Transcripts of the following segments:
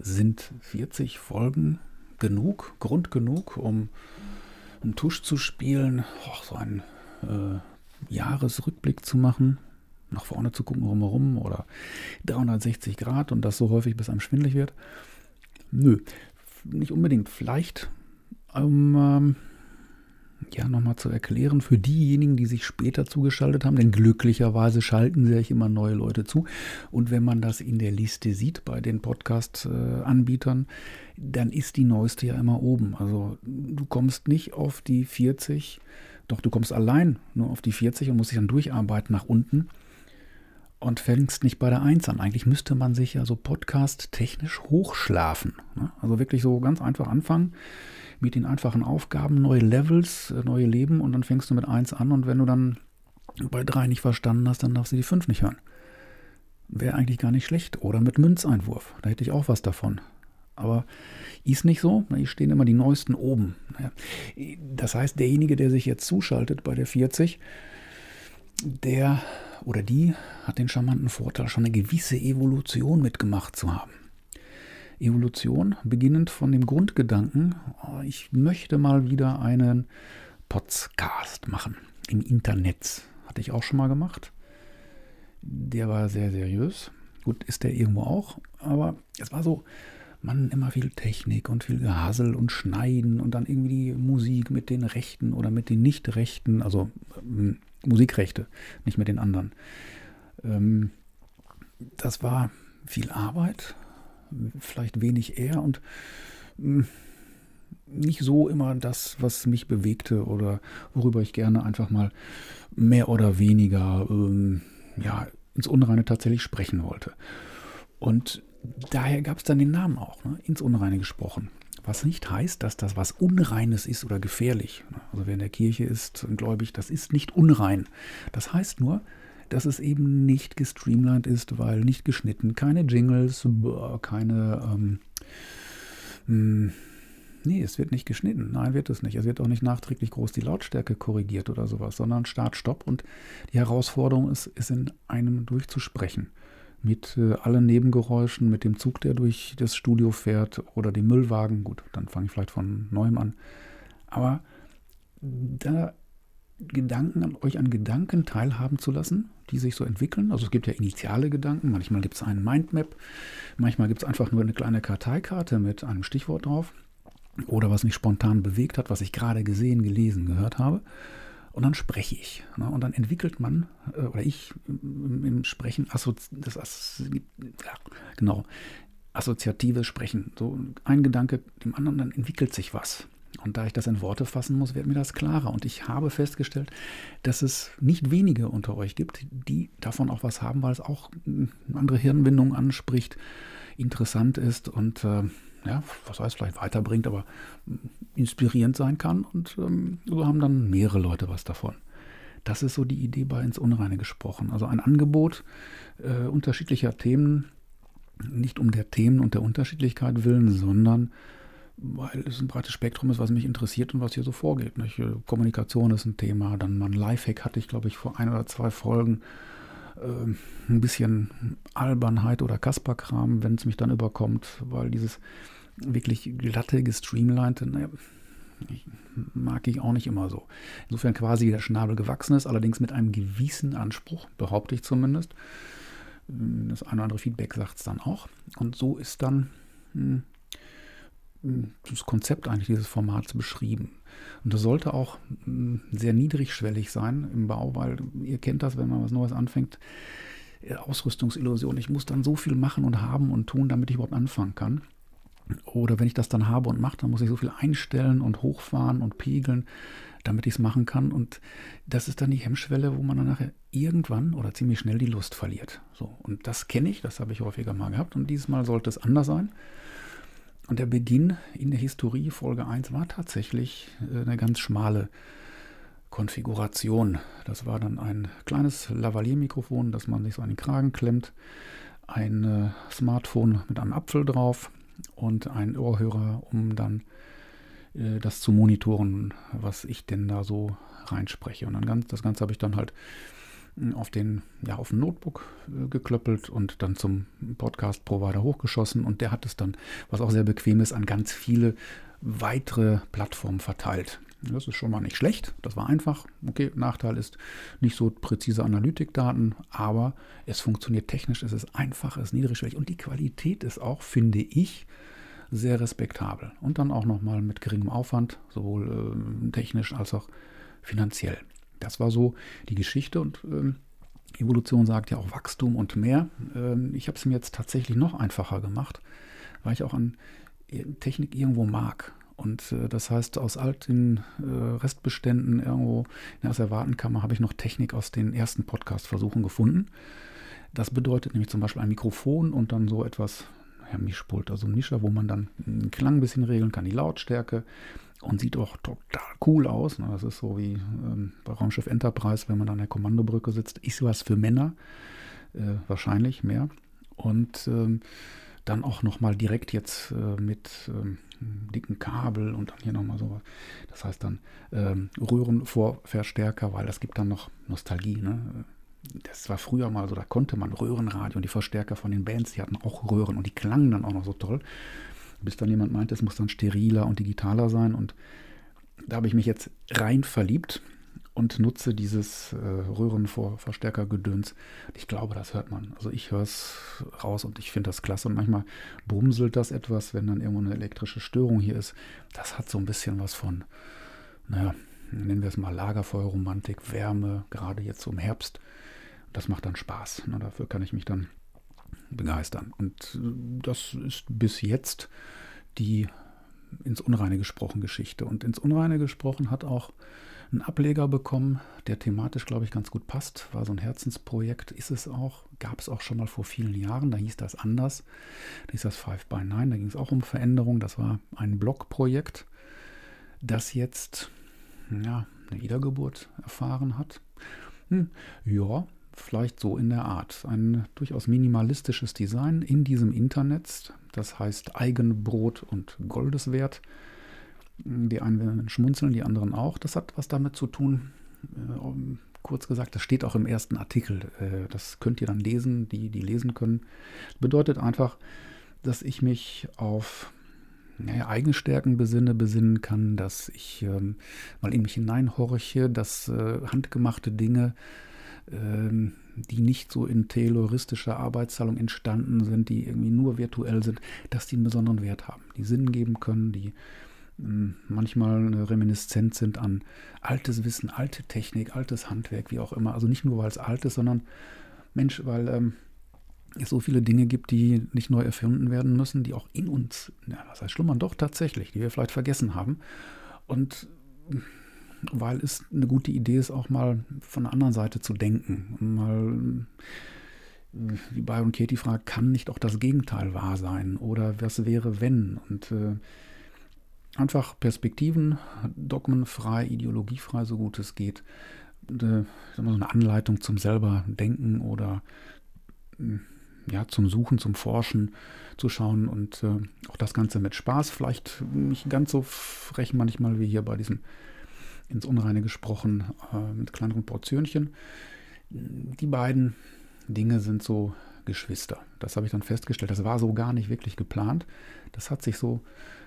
sind 40 Folgen genug, Grund genug, um einen Tusch zu spielen, oh, so einen äh, Jahresrückblick zu machen, nach vorne zu gucken, rumherum oder 360 Grad und das so häufig, bis einem schwindlig wird? Nö, nicht unbedingt. Vielleicht um ähm, ja nochmal zu erklären für diejenigen, die sich später zugeschaltet haben, denn glücklicherweise schalten sich immer neue Leute zu. Und wenn man das in der Liste sieht bei den Podcast-Anbietern, dann ist die neueste ja immer oben. Also du kommst nicht auf die 40, doch du kommst allein nur auf die 40 und musst dich dann durcharbeiten nach unten und fängst nicht bei der 1 an. Eigentlich müsste man sich ja so podcast-technisch hochschlafen. Ne? Also wirklich so ganz einfach anfangen mit den einfachen Aufgaben, neue Levels, äh, neue Leben und dann fängst du mit 1 an und wenn du dann bei 3 nicht verstanden hast, dann darfst du die 5 nicht hören. Wäre eigentlich gar nicht schlecht. Oder mit Münzeinwurf, da hätte ich auch was davon. Aber ist nicht so, hier stehen immer die neuesten oben. Das heißt, derjenige, der sich jetzt zuschaltet bei der 40, der oder die hat den charmanten Vorteil, schon eine gewisse Evolution mitgemacht zu haben. Evolution, beginnend von dem Grundgedanken, oh, ich möchte mal wieder einen Podcast machen im Internet. Hatte ich auch schon mal gemacht. Der war sehr seriös. Gut, ist der irgendwo auch, aber es war so, man immer viel Technik und viel Gehasel und Schneiden und dann irgendwie die Musik mit den Rechten oder mit den Nicht-Rechten, also ähm, Musikrechte, nicht mit den anderen. Ähm, das war viel Arbeit, vielleicht wenig eher und hm, nicht so immer das, was mich bewegte oder worüber ich gerne einfach mal mehr oder weniger ähm, ja, ins Unreine tatsächlich sprechen wollte. Und daher gab es dann den Namen auch, ne? ins Unreine gesprochen. Was nicht heißt, dass das was Unreines ist oder gefährlich. Also wer in der Kirche ist gläubig, das ist nicht unrein. Das heißt nur, dass es eben nicht gestreamlined ist, weil nicht geschnitten, keine Jingles, keine... Ähm, hm, Nee, es wird nicht geschnitten. Nein, wird es nicht. Es wird auch nicht nachträglich groß die Lautstärke korrigiert oder sowas, sondern Start, Stopp. Und die Herausforderung ist, es in einem durchzusprechen. Mit äh, allen Nebengeräuschen, mit dem Zug, der durch das Studio fährt oder dem Müllwagen. Gut, dann fange ich vielleicht von neuem an. Aber da Gedanken an euch an Gedanken teilhaben zu lassen, die sich so entwickeln. Also es gibt ja initiale Gedanken, manchmal gibt es einen Mindmap, manchmal gibt es einfach nur eine kleine Karteikarte mit einem Stichwort drauf oder was mich spontan bewegt hat, was ich gerade gesehen, gelesen, gehört habe. Und dann spreche ich. Ne? Und dann entwickelt man, äh, oder ich im Sprechen, Assozi das ja, genau, assoziatives Sprechen. So ein Gedanke dem anderen, dann entwickelt sich was. Und da ich das in Worte fassen muss, wird mir das klarer. Und ich habe festgestellt, dass es nicht wenige unter euch gibt, die davon auch was haben, weil es auch andere Hirnbindungen anspricht, interessant ist und äh, ja, was heißt vielleicht weiterbringt, aber inspirierend sein kann. Und ähm, so haben dann mehrere Leute was davon. Das ist so die Idee bei ins Unreine gesprochen. Also ein Angebot äh, unterschiedlicher Themen, nicht um der Themen und der Unterschiedlichkeit willen, sondern weil es ein breites Spektrum ist, was mich interessiert und was hier so vorgeht. Nicht? Äh, Kommunikation ist ein Thema, dann mal ein Lifehack hatte ich, glaube ich, vor ein oder zwei Folgen. Äh, ein bisschen Albernheit oder Kasperkram, wenn es mich dann überkommt, weil dieses wirklich glatte, gestreamlinete, naja, mag ich auch nicht immer so. Insofern quasi der Schnabel gewachsen ist, allerdings mit einem gewissen Anspruch, behaupte ich zumindest. Das eine oder andere Feedback sagt es dann auch. Und so ist dann hm, das Konzept eigentlich dieses Formats beschrieben. Und das sollte auch hm, sehr niedrigschwellig sein im Bau, weil ihr kennt das, wenn man was Neues anfängt. Äh, Ausrüstungsillusion. Ich muss dann so viel machen und haben und tun, damit ich überhaupt anfangen kann. Oder wenn ich das dann habe und mache, dann muss ich so viel einstellen und hochfahren und pegeln, damit ich es machen kann. Und das ist dann die Hemmschwelle, wo man dann nachher irgendwann oder ziemlich schnell die Lust verliert. So, und das kenne ich, das habe ich häufiger mal gehabt. Und dieses Mal sollte es anders sein. Und der Beginn in der Historie, Folge 1, war tatsächlich äh, eine ganz schmale Konfiguration. Das war dann ein kleines Lavalier-Mikrofon, das man sich so an den Kragen klemmt, ein äh, Smartphone mit einem Apfel drauf und ein Ohrhörer, um dann äh, das zu monitoren, was ich denn da so reinspreche. Und dann ganz, das Ganze habe ich dann halt auf den, ja, auf ein Notebook äh, geklöppelt und dann zum Podcast-Provider hochgeschossen und der hat es dann, was auch sehr bequem ist, an ganz viele weitere Plattformen verteilt. Das ist schon mal nicht schlecht. Das war einfach. Okay, Nachteil ist nicht so präzise Analytikdaten, aber es funktioniert technisch, es ist einfach, es ist niedrigschwellig und die Qualität ist auch, finde ich, sehr respektabel. Und dann auch nochmal mit geringem Aufwand, sowohl äh, technisch als auch finanziell. Das war so die Geschichte und äh, Evolution sagt ja auch Wachstum und mehr. Ähm, ich habe es mir jetzt tatsächlich noch einfacher gemacht, weil ich auch an äh, Technik irgendwo mag. Und äh, das heißt, aus alten äh, Restbeständen irgendwo in der Asservatenkammer habe ich noch Technik aus den ersten Podcast-Versuchen gefunden. Das bedeutet nämlich zum Beispiel ein Mikrofon und dann so etwas, ja, Mischpult, also ein Mischer, wo man dann den Klang ein bisschen regeln kann, die Lautstärke und sieht auch total cool aus. Ne? Das ist so wie ähm, bei Raumschiff Enterprise, wenn man an der Kommandobrücke sitzt. Ist was für Männer, äh, wahrscheinlich mehr. Und ähm, dann auch nochmal direkt jetzt äh, mit ähm, dicken Kabel und dann hier nochmal sowas. Das heißt dann ähm, Röhrenvorverstärker, weil das gibt dann noch Nostalgie. Ne? Das war früher mal so, da konnte man Röhrenradio und die Verstärker von den Bands, die hatten auch Röhren und die klangen dann auch noch so toll. Bis dann jemand meinte, es muss dann steriler und digitaler sein und da habe ich mich jetzt rein verliebt und nutze dieses äh, Röhrenverstärkergedöns. Ich glaube, das hört man. Also ich höre es raus und ich finde das klasse. Und manchmal brumselt das etwas, wenn dann irgendwo eine elektrische Störung hier ist. Das hat so ein bisschen was von, naja, nennen wir es mal Lagerfeuerromantik, Wärme, gerade jetzt so im Herbst. Das macht dann Spaß. Na, dafür kann ich mich dann begeistern. Und äh, das ist bis jetzt die ins Unreine gesprochen Geschichte. Und ins Unreine gesprochen hat auch einen Ableger bekommen, der thematisch, glaube ich, ganz gut passt. War so ein Herzensprojekt, ist es auch. Gab es auch schon mal vor vielen Jahren, da hieß das anders. Da hieß das Five by Nine, da ging es auch um Veränderung. Das war ein Blogprojekt, das jetzt ja, eine Wiedergeburt erfahren hat. Hm, ja, vielleicht so in der Art. Ein durchaus minimalistisches Design in diesem Internet, das heißt Eigenbrot und Goldeswert. Die einen schmunzeln, die anderen auch. Das hat was damit zu tun, äh, kurz gesagt, das steht auch im ersten Artikel. Äh, das könnt ihr dann lesen, die, die lesen können. Bedeutet einfach, dass ich mich auf naja, eigene Stärken besinne, besinnen kann, dass ich ähm, mal in mich hineinhorche, dass äh, handgemachte Dinge, ähm, die nicht so in tayloristischer Arbeitsteilung entstanden sind, die irgendwie nur virtuell sind, dass die einen besonderen Wert haben, die Sinn geben können, die manchmal reminiszent sind an altes Wissen, alte Technik, altes Handwerk, wie auch immer. Also nicht nur, weil es alt ist, sondern Mensch, weil ähm, es so viele Dinge gibt, die nicht neu erfunden werden müssen, die auch in uns, ja, was heißt schlummern, doch tatsächlich, die wir vielleicht vergessen haben. Und weil es eine gute Idee ist, auch mal von der anderen Seite zu denken. Mal, wie Byron Katie fragt, kann nicht auch das Gegenteil wahr sein? Oder was wäre, wenn? Und äh, einfach Perspektiven, dogmenfrei, ideologiefrei, so gut es geht. Eine, so eine Anleitung zum selber Denken oder hm, ja, zum Suchen, zum Forschen zu schauen und äh, auch das Ganze mit Spaß. Vielleicht nicht ganz so frech manchmal wie hier bei diesem ins Unreine gesprochen äh, mit kleineren Portionchen. Die beiden Dinge sind so Geschwister. Das habe ich dann festgestellt. Das war so gar nicht wirklich geplant. Das hat sich so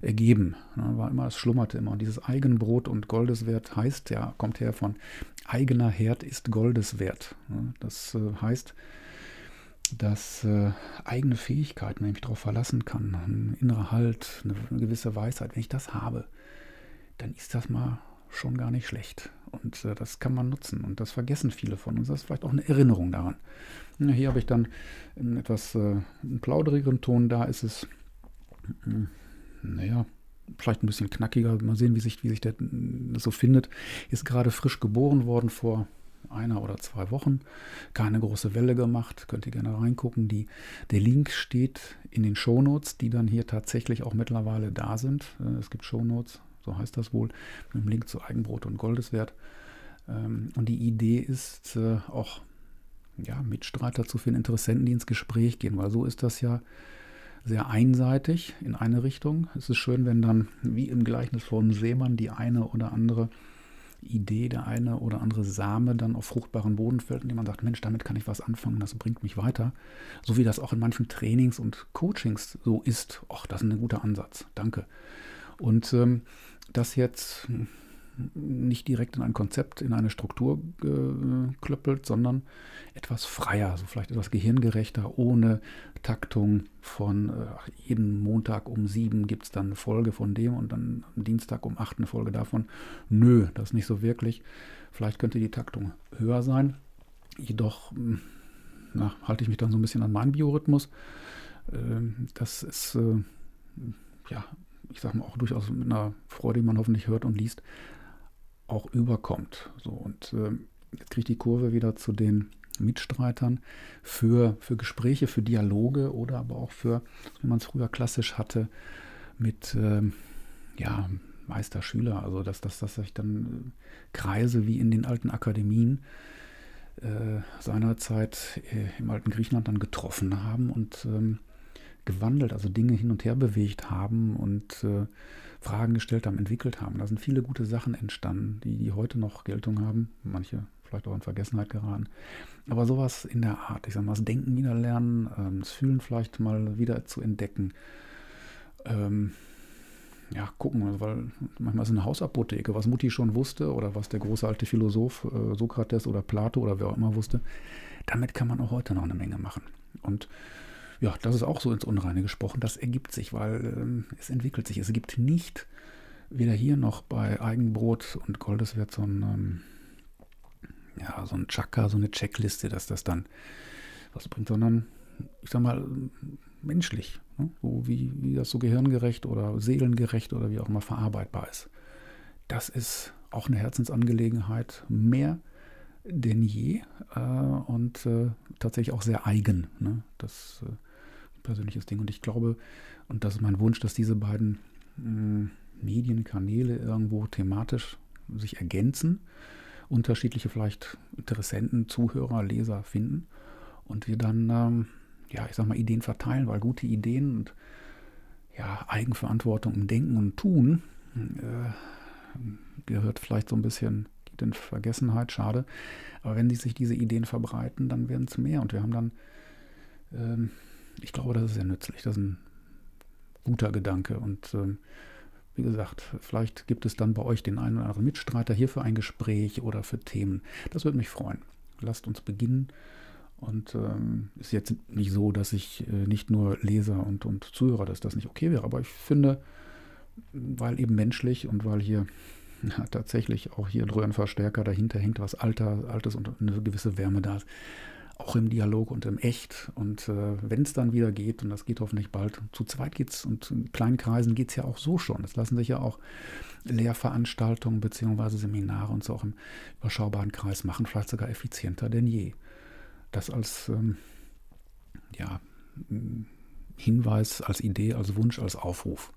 ergeben. War immer, es schlummerte immer. Und dieses Eigenbrot und Goldeswert heißt ja, kommt her von eigener Herd ist Goldeswert. Das äh, heißt, dass äh, eigene Fähigkeiten, wenn ich mich darauf verlassen kann, ein innerer Halt, eine, gewisse Weisheit, wenn ich das habe, dann ist das mal schon gar nicht schlecht. Und äh, das kann man nutzen. Und das vergessen viele von uns. Das ist vielleicht auch eine Erinnerung daran. Ja, hier habe ich dann einen etwas äh, einen plauderigeren Ton. Da ist es naja, vielleicht ein bisschen knackiger. Mal sehen, wie sich, wie sich der so findet. Ist gerade frisch geboren worden vor einer oder zwei Wochen. Keine große Welle gemacht. Könnt ihr gerne reingucken. Die, der Link steht in den Shownotes, die dann hier tatsächlich auch mittlerweile da sind. Äh, es gibt Shownotes, so heißt das wohl, mit dem Link zu Eigenbrot und Goldeswert. Ähm, und die Idee ist äh, auch ja, Mitstreiter zu finden, Interessenten, die ins Gespräch gehen, weil so ist das ja sehr einseitig in eine Richtung. Es ist schön, wenn dann, wie im Gleichnis von Seemann, die eine oder andere Idee, der eine oder andere Same dann auf fruchtbaren Boden fällt, und man sagt, Mensch, damit kann ich was anfangen, das bringt mich weiter. So wie das auch in manchen Trainings und Coachings so ist. Ach, das ist ein guter Ansatz. Danke. Und ähm, das jetzt nicht direkt in ein Konzept, in eine Struktur geklöppelt, sondern etwas freier, so vielleicht etwas gehirngerechter, ohne Taktung von äh, jeden Montag um sieben gibt es dann eine Folge von dem und dann am Dienstag um acht eine Folge davon. Nö, das ist nicht so wirklich. Vielleicht könnte die Taktung höher sein. Jedoch hm, na, halte ich mich dann so ein bisschen an meinen Biorhythmus. Ähm, das ist, äh, ja, ich sage mal, auch durchaus mit einer Freude, die man hoffentlich hört und liest, auch überkommt. So, und äh, jetzt kriege ich die Kurve wieder zu den Mitstreitern für, für Gespräche, für Dialoge oder aber auch für, wie man es früher klassisch hatte, mit ähm, ja, Meister, Schüler, also dass, dass, dass sich dann äh, Kreise wie in den alten Akademien äh, seinerzeit äh, im alten Griechenland dann getroffen haben und ähm, gewandelt, also Dinge hin und her bewegt haben und äh, Fragen gestellt haben, entwickelt haben. Da sind viele gute Sachen entstanden, die, die heute noch Geltung haben. Manche vielleicht auch in Vergessenheit geraten. Aber sowas in der Art, ich sag mal, das Denken wieder lernen, ähm, das Fühlen vielleicht mal wieder zu entdecken. Ähm, ja, gucken, weil manchmal ist eine Hausapotheke, was Mutti schon wusste oder was der große alte Philosoph äh, Sokrates oder Plato oder wer auch immer wusste, damit kann man auch heute noch eine Menge machen. Und ja, das ist auch so ins Unreine gesprochen. Das ergibt sich, weil ähm, es entwickelt sich. Es gibt nicht, weder hier noch bei Eigenbrot und Goldeswert so ein, ähm, ja, so ein Chaka, so eine Checkliste, dass das dann was bringt, sondern ich sag mal, menschlich. Ne? So wie, wie das so gehirngerecht oder seelengerecht oder wie auch immer verarbeitbar ist. Das ist auch eine Herzensangelegenheit, mehr denn je äh, und äh, tatsächlich auch sehr eigen. Ne? Das äh, persönliches Ding. Und ich glaube, und das ist mein Wunsch, dass diese beiden mh, Medienkanäle irgendwo thematisch sich ergänzen, unterschiedliche vielleicht Interessenten, Zuhörer, Leser finden und wir dann, ähm, ja, ich sag mal, Ideen verteilen, weil gute Ideen und ja, Eigenverantwortung im Denken und Tun äh, gehört vielleicht so ein bisschen in Vergessenheit, schade. Aber wenn sich diese Ideen verbreiten, dann werden es mehr und wir haben dann ähm, ich glaube, das ist sehr nützlich. Das ist ein guter Gedanke. Und ähm, wie gesagt, vielleicht gibt es dann bei euch den einen oder anderen Mitstreiter hier für ein Gespräch oder für Themen. Das würde mich freuen. Lasst uns beginnen. Und ähm, ist jetzt nicht so, dass ich äh, nicht nur Leser und, und Zuhörer, dass das nicht okay wäre. Aber ich finde, weil eben menschlich und weil hier ja, tatsächlich auch hier ein Röhrenverstärker dahinter hängt, was Alter, Altes und eine gewisse Wärme da ist, auch im Dialog und im Echt. Und äh, wenn es dann wieder geht, und das geht hoffentlich bald, zu zweit geht es und in kleinen Kreisen geht es ja auch so schon. Es lassen sich ja auch Lehrveranstaltungen bzw. Seminare und so auch im überschaubaren Kreis machen, vielleicht sogar effizienter denn je. Das als ähm, ja, Hinweis, als Idee, als Wunsch, als Aufruf.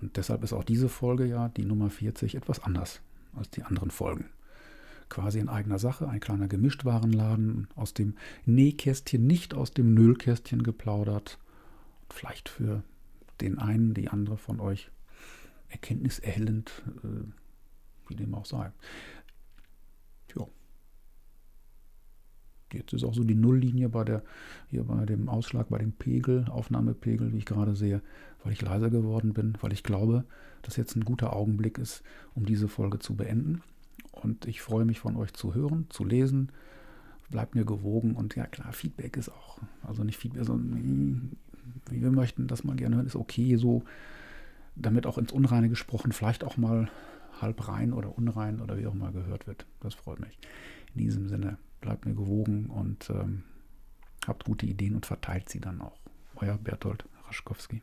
Und deshalb ist auch diese Folge ja, die Nummer 40, etwas anders als die anderen Folgen quasi in eigener Sache, ein kleiner Gemischtwarenladen aus dem Nähkästchen, nicht aus dem Nüllkästchen geplaudert. Vielleicht für den einen, die andere von euch erkenntniserhellend, äh, wie dem auch sei. Tja. Jetzt ist auch so die Nulllinie bei der, hier bei dem Ausschlag, bei dem Pegel, Aufnahmepegel, wie ich gerade sehe, weil ich leiser geworden bin, weil ich glaube, dass jetzt ein guter Augenblick ist, um diese Folge zu beenden. Und ich freue mich von euch zu hören, zu lesen. Bleibt mir gewogen und ja klar, Feedback ist auch, also nicht Feedback, sondern wie wir möchten das mal gerne hören, ist okay so, damit auch ins Unreine gesprochen, vielleicht auch mal halb rein oder unrein oder wie auch immer gehört wird. Das freut mich. In diesem Sinne, bleibt mir gewogen und ähm, habt gute Ideen und verteilt sie dann auch. Euer Bertolt Raschkowski.